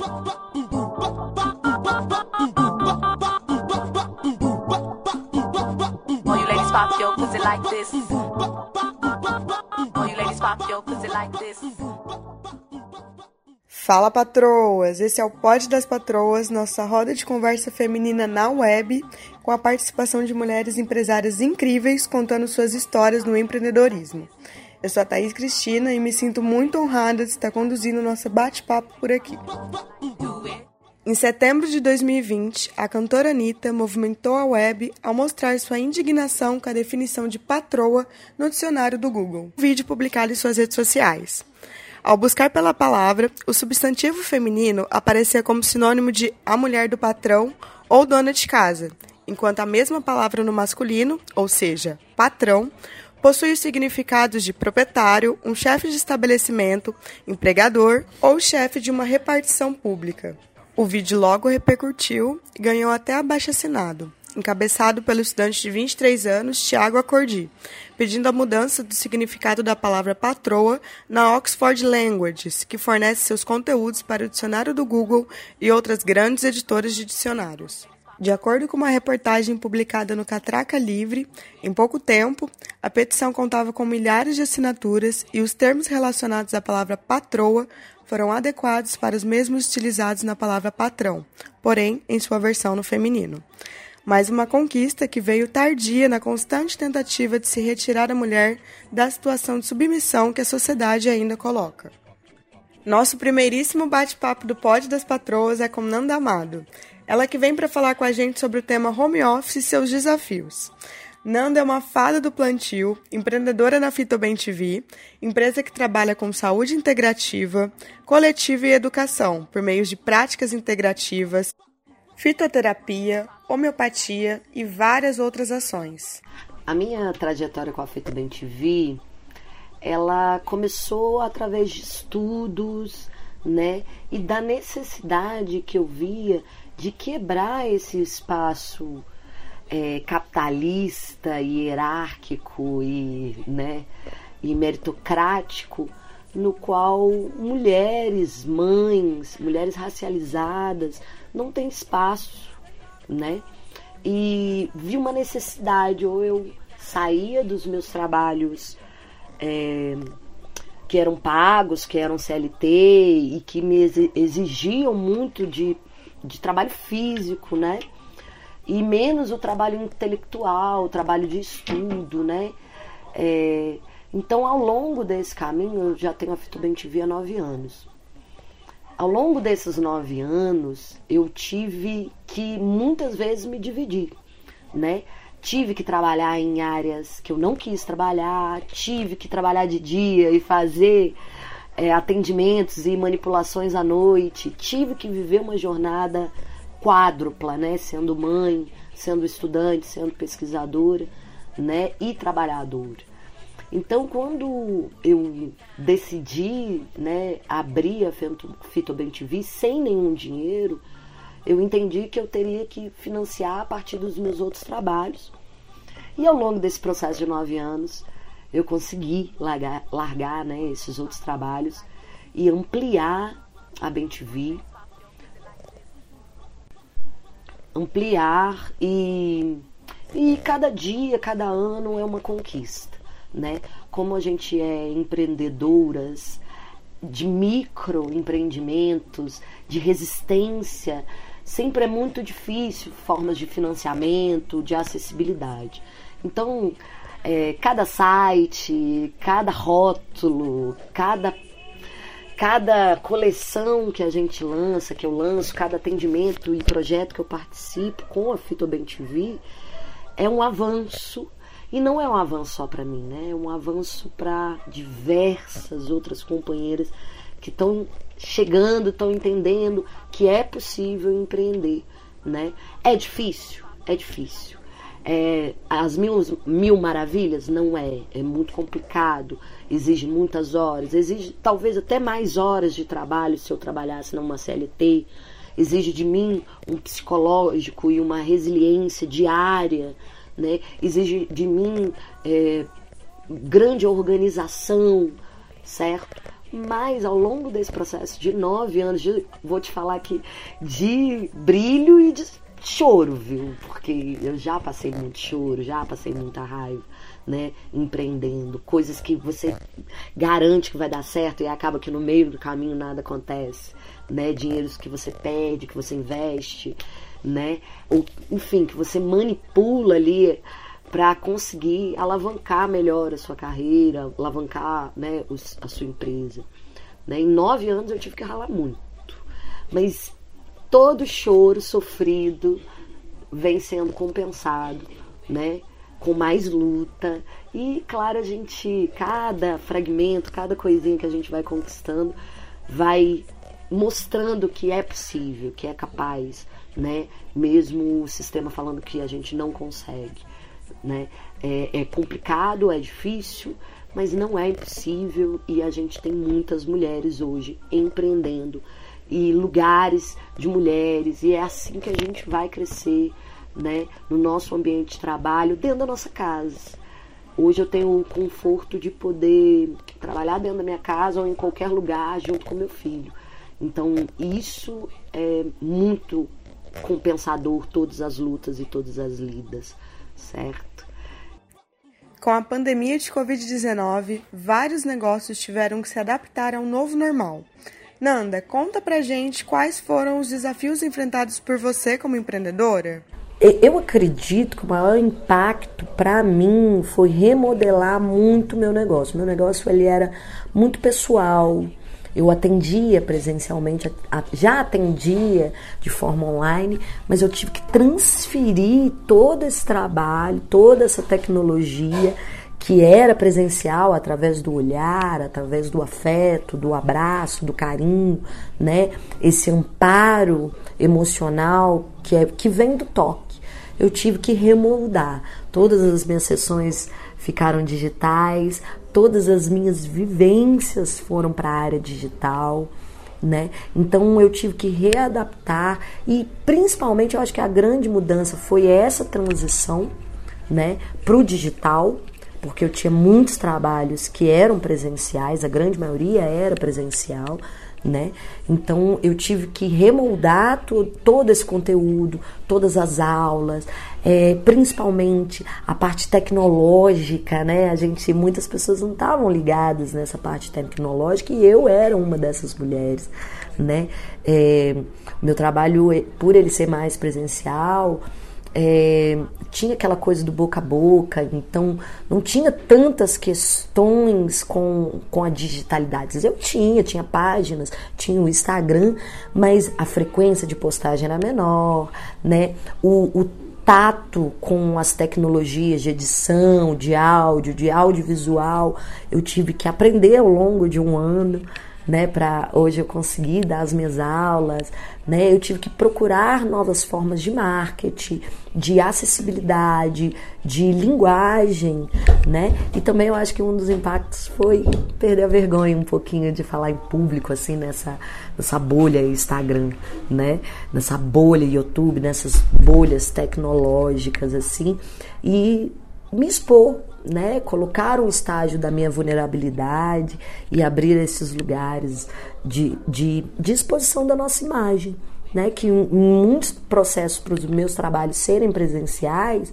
All. Fala patroas! Esse é o Pod das Patroas, nossa roda de conversa feminina na web, com a participação de mulheres empresárias incríveis contando suas histórias no empreendedorismo. Eu sou a Thaís Cristina e me sinto muito honrada de estar conduzindo nosso bate-papo por aqui. Em setembro de 2020, a cantora Anitta movimentou a web ao mostrar sua indignação com a definição de patroa no dicionário do Google, um vídeo publicado em suas redes sociais. Ao buscar pela palavra, o substantivo feminino aparecia como sinônimo de a mulher do patrão ou dona de casa, enquanto a mesma palavra no masculino, ou seja, patrão, possui os significados de proprietário, um chefe de estabelecimento, empregador ou chefe de uma repartição pública. O vídeo logo repercutiu e ganhou até abaixo assinado encabeçado pelo estudante de 23 anos, Tiago Acordi, pedindo a mudança do significado da palavra patroa na Oxford Languages, que fornece seus conteúdos para o dicionário do Google e outras grandes editoras de dicionários. De acordo com uma reportagem publicada no Catraca Livre, em pouco tempo, a petição contava com milhares de assinaturas e os termos relacionados à palavra patroa foram adequados para os mesmos utilizados na palavra patrão, porém em sua versão no feminino mas uma conquista que veio tardia na constante tentativa de se retirar a mulher da situação de submissão que a sociedade ainda coloca. Nosso primeiríssimo bate-papo do Pod das Patroas é com Nanda Amado, ela que vem para falar com a gente sobre o tema home office e seus desafios. Nanda é uma fada do plantio, empreendedora na Fitobem TV, empresa que trabalha com saúde integrativa, coletiva e educação, por meio de práticas integrativas, fitoterapia, homeopatia e várias outras ações. A minha trajetória com a Feito Bem TV, ela começou através de estudos, né? E da necessidade que eu via de quebrar esse espaço é, capitalista, hierárquico e, né, e meritocrático no qual mulheres, mães, mulheres racializadas não têm espaço, né? E vi uma necessidade, ou eu saía dos meus trabalhos é, que eram pagos, que eram CLT e que me exigiam muito de, de trabalho físico, né? E menos o trabalho intelectual, o trabalho de estudo, né? É, então, ao longo desse caminho, eu já tenho a Fitobem TV há nove anos. Ao longo desses nove anos, eu tive que muitas vezes me dividir, né? Tive que trabalhar em áreas que eu não quis trabalhar, tive que trabalhar de dia e fazer é, atendimentos e manipulações à noite, tive que viver uma jornada quádrupla, né? Sendo mãe, sendo estudante, sendo pesquisadora, né? E trabalhadora. Então, quando eu decidi né, abrir a Fitobem TV sem nenhum dinheiro, eu entendi que eu teria que financiar a partir dos meus outros trabalhos. E ao longo desse processo de nove anos, eu consegui largar, largar né, esses outros trabalhos e ampliar a Bem TV, ampliar e, e cada dia, cada ano é uma conquista né? Como a gente é empreendedoras de microempreendimentos, de resistência, sempre é muito difícil formas de financiamento, de acessibilidade. Então, é, cada site, cada rótulo, cada cada coleção que a gente lança, que eu lanço, cada atendimento e projeto que eu participo com a Fitobem TV é um avanço e não é um avanço só para mim, né? É um avanço para diversas outras companheiras que estão chegando, estão entendendo que é possível empreender, né? É difícil, é difícil. É, as mil, mil maravilhas não é, é muito complicado, exige muitas horas, exige talvez até mais horas de trabalho se eu trabalhasse numa CLT, exige de mim um psicológico e uma resiliência diária né? exige de mim é, grande organização, certo? Mas ao longo desse processo de nove anos, de, vou te falar aqui de brilho e de choro, viu? Porque eu já passei muito choro, já passei muita raiva, né? Empreendendo, coisas que você garante que vai dar certo e acaba que no meio do caminho nada acontece, né? Dinheiros que você perde, que você investe, né? Ou, enfim, que você manipula ali para conseguir alavancar melhor a sua carreira, alavancar né, a sua empresa. Né? Em nove anos eu tive que ralar muito, mas todo choro sofrido vem sendo compensado, né? Com mais luta e claro a gente cada fragmento, cada coisinha que a gente vai conquistando vai mostrando que é possível, que é capaz, né? Mesmo o sistema falando que a gente não consegue né? É, é complicado, é difícil, mas não é impossível e a gente tem muitas mulheres hoje empreendendo e lugares de mulheres e é assim que a gente vai crescer, né? No nosso ambiente de trabalho, dentro da nossa casa. Hoje eu tenho o conforto de poder trabalhar dentro da minha casa ou em qualquer lugar junto com meu filho. Então, isso é muito compensador todas as lutas e todas as lidas certo? Com a pandemia de Covid-19, vários negócios tiveram que se adaptar ao novo normal. Nanda, conta pra gente quais foram os desafios enfrentados por você como empreendedora. Eu acredito que o maior impacto para mim foi remodelar muito meu negócio. Meu negócio ele era muito pessoal, eu atendia presencialmente, já atendia de forma online, mas eu tive que transferir todo esse trabalho, toda essa tecnologia que era presencial através do olhar, através do afeto, do abraço, do carinho, né? Esse amparo emocional que é que vem do toque. Eu tive que remoldar todas as minhas sessões ficaram digitais, todas as minhas vivências foram para a área digital, né? Então eu tive que readaptar e principalmente eu acho que a grande mudança foi essa transição, né, para o digital, porque eu tinha muitos trabalhos que eram presenciais, a grande maioria era presencial, né? Então eu tive que remoldar todo esse conteúdo, todas as aulas, é, principalmente a parte tecnológica, né? A gente, muitas pessoas não estavam ligadas nessa parte tecnológica e eu era uma dessas mulheres, né? É, meu trabalho, por ele ser mais presencial, é, tinha aquela coisa do boca a boca, então não tinha tantas questões com, com a digitalidade. Eu tinha, tinha páginas, tinha o Instagram, mas a frequência de postagem era menor, né? O, o tato com as tecnologias de edição, de áudio, de audiovisual, eu tive que aprender ao longo de um ano né, para hoje eu conseguir dar as minhas aulas, né? Eu tive que procurar novas formas de marketing, de acessibilidade, de linguagem, né? E também eu acho que um dos impactos foi perder a vergonha um pouquinho de falar em público assim nessa nessa bolha Instagram, né? Nessa bolha YouTube, nessas bolhas tecnológicas assim e me expor né, colocar um estágio da minha vulnerabilidade e abrir esses lugares de, de, de exposição da nossa imagem. Né, que muitos processos para os meus trabalhos serem presenciais,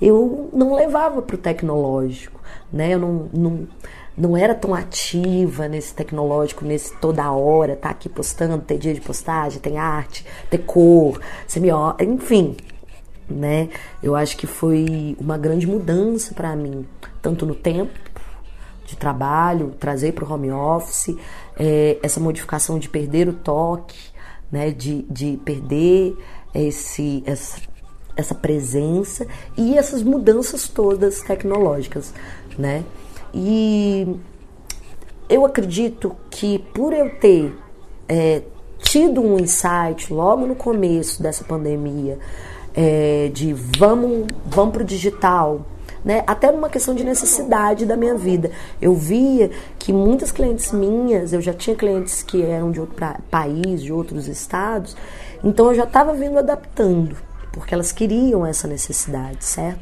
eu não levava para o tecnológico. Né, eu não, não, não era tão ativa nesse tecnológico, nesse toda hora, tá aqui postando, tem dia de postagem, tem arte, tem cor, semiótica, enfim, né? Eu acho que foi uma grande mudança para mim, tanto no tempo de trabalho, trazer para o home office, é, essa modificação de perder o toque, né? De, de perder esse, essa, essa presença e essas mudanças todas tecnológicas, né? E eu acredito que por eu ter é, tido um insight logo no começo dessa pandemia é, de vamos, vamos para o digital, né? Até numa questão de necessidade da minha vida. Eu via que muitas clientes minhas, eu já tinha clientes que eram de outro país, de outros estados, então eu já estava vindo adaptando, porque elas queriam essa necessidade, certo?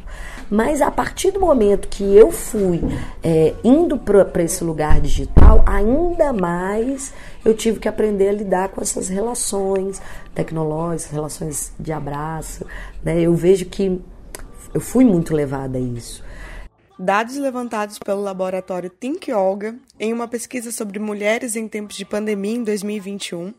Mas a partir do momento que eu fui é, indo para esse lugar digital, ainda mais eu tive que aprender a lidar com essas relações tecnológicas, relações de abraço. Né? Eu vejo que eu fui muito levada a isso. Dados levantados pelo laboratório Think Olga em uma pesquisa sobre mulheres em tempos de pandemia em 2021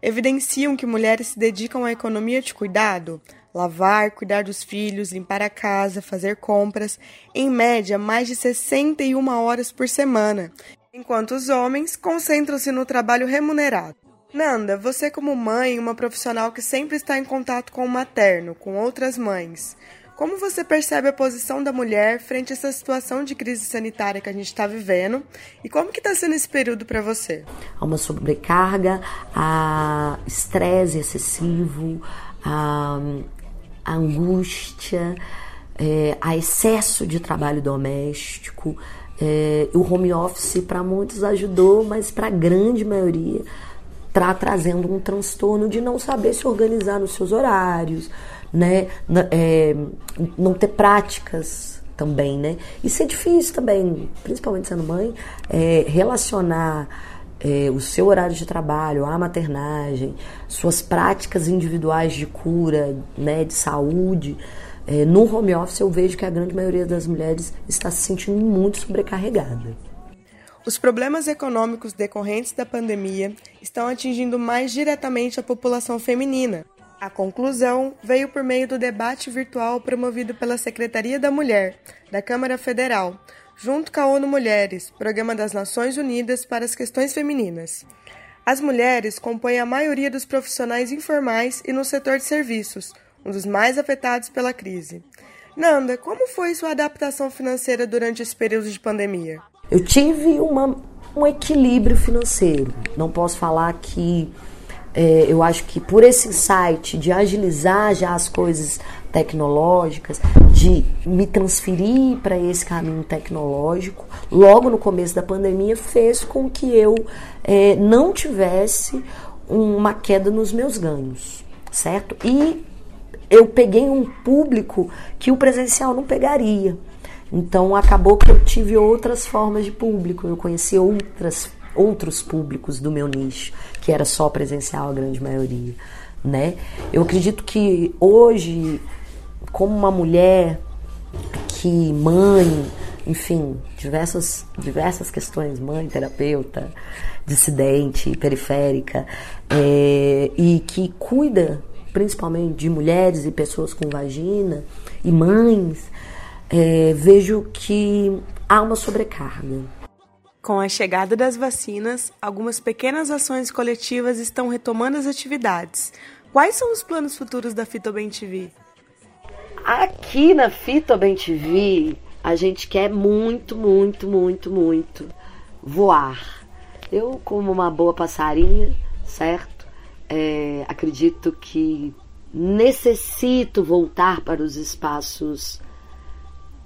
evidenciam que mulheres se dedicam à economia de cuidado, lavar, cuidar dos filhos, limpar a casa, fazer compras, em média mais de 61 horas por semana, enquanto os homens concentram-se no trabalho remunerado. Nanda, você como mãe, uma profissional que sempre está em contato com o materno, com outras mães, como você percebe a posição da mulher frente a essa situação de crise sanitária que a gente está vivendo e como que está sendo esse período para você? Há uma sobrecarga, há estresse excessivo, há, há angústia, é, há excesso de trabalho doméstico. É, o home office para muitos ajudou, mas para a grande maioria está trazendo um transtorno de não saber se organizar nos seus horários, né? É, não ter práticas também, né? Isso é difícil também, principalmente sendo mãe, é, relacionar é, o seu horário de trabalho, a maternagem, suas práticas individuais de cura, né, de saúde. É, no home office eu vejo que a grande maioria das mulheres está se sentindo muito sobrecarregada. Os problemas econômicos decorrentes da pandemia estão atingindo mais diretamente a população feminina, a conclusão veio por meio do debate virtual promovido pela Secretaria da Mulher, da Câmara Federal, junto com a ONU Mulheres, Programa das Nações Unidas para as Questões Femininas. As mulheres compõem a maioria dos profissionais informais e no setor de serviços, um dos mais afetados pela crise. Nanda, como foi sua adaptação financeira durante esse período de pandemia? Eu tive uma, um equilíbrio financeiro. Não posso falar que é, eu acho que por esse insight de agilizar já as coisas tecnológicas, de me transferir para esse caminho tecnológico, logo no começo da pandemia, fez com que eu é, não tivesse uma queda nos meus ganhos, certo? E eu peguei um público que o presencial não pegaria. Então acabou que eu tive outras formas de público, eu conheci outras outros públicos do meu nicho, que era só presencial a grande maioria, né? Eu acredito que hoje, como uma mulher que mãe, enfim, diversas diversas questões, mãe, terapeuta, dissidente, periférica, é, e que cuida principalmente de mulheres e pessoas com vagina e mães, é, vejo que há uma sobrecarga. Com a chegada das vacinas, algumas pequenas ações coletivas estão retomando as atividades. Quais são os planos futuros da Fitobem TV? Aqui na Fitobem TV, a gente quer muito, muito, muito, muito voar. Eu, como uma boa passarinha, certo? É, acredito que necessito voltar para os espaços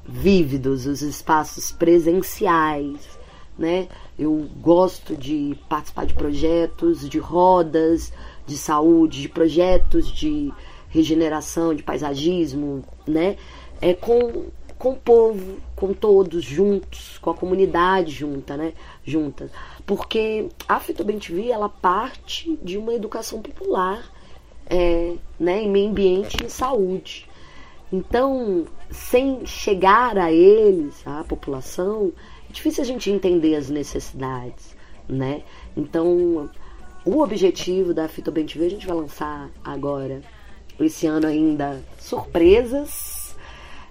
vívidos, os espaços presenciais né? Eu gosto de participar de projetos, de rodas de saúde, de projetos de regeneração, de paisagismo, né? É com, com o povo, com todos juntos, com a comunidade junta, né? Junta. Porque a Fitobem TV, ela parte de uma educação popular, é, né? Em meio ambiente e saúde. Então, sem chegar a eles, a população, é difícil a gente entender as necessidades, né? Então, o objetivo da Fitobem TV, a gente vai lançar agora, esse ano ainda, surpresas,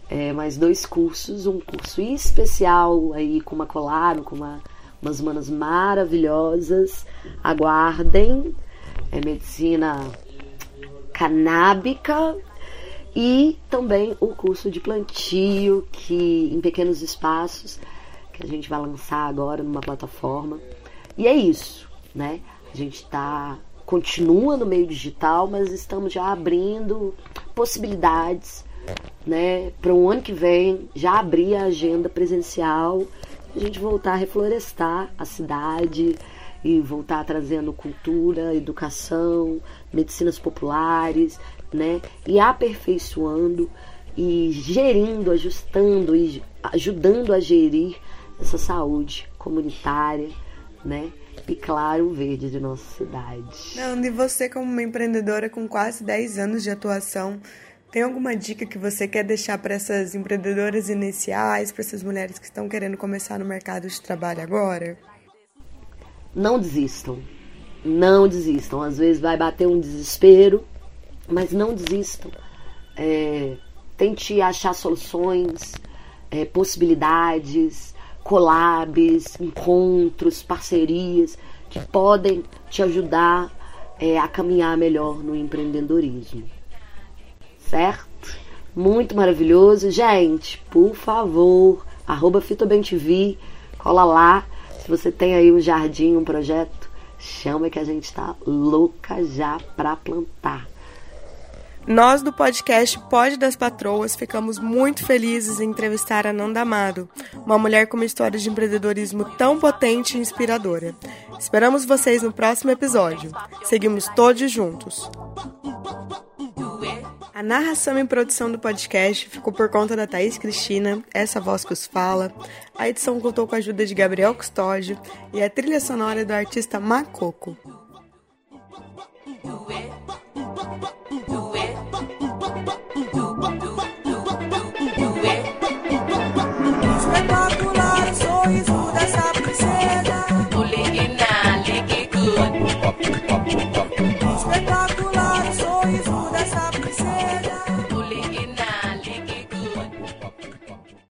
é, mais dois cursos, um curso especial aí com uma colado, com uma, umas manas maravilhosas, aguardem, é medicina canábica, e também o curso de plantio, que em pequenos espaços que a gente vai lançar agora numa plataforma. E é isso, né? A gente está continua no meio digital, mas estamos já abrindo possibilidades, né, para o ano que vem já abrir a agenda presencial, a gente voltar a reflorestar a cidade e voltar trazendo cultura, educação, medicinas populares, né? E aperfeiçoando e gerindo, ajustando e ajudando a gerir essa saúde comunitária, né? E claro, o verde de nossa cidade. Não, e você como uma empreendedora com quase 10 anos de atuação, tem alguma dica que você quer deixar para essas empreendedoras iniciais, para essas mulheres que estão querendo começar no mercado de trabalho agora? Não desistam. Não desistam. Às vezes vai bater um desespero, mas não desistam. É, tente achar soluções, é, possibilidades, collabs, encontros, parcerias que podem te ajudar é, a caminhar melhor no empreendedorismo certo? Muito maravilhoso. Gente, por favor, arroba FitoBemTV, cola lá. Se você tem aí um jardim, um projeto, chama que a gente tá louca já pra plantar. Nós do podcast Pode das Patroas ficamos muito felizes em entrevistar a Nanda Amado, uma mulher com uma história de empreendedorismo tão potente e inspiradora. Esperamos vocês no próximo episódio. Seguimos todos juntos. A narração e produção do podcast ficou por conta da Thaís Cristina, essa voz que os fala. A edição contou com a ajuda de Gabriel Custódio e a trilha sonora do artista Macoco.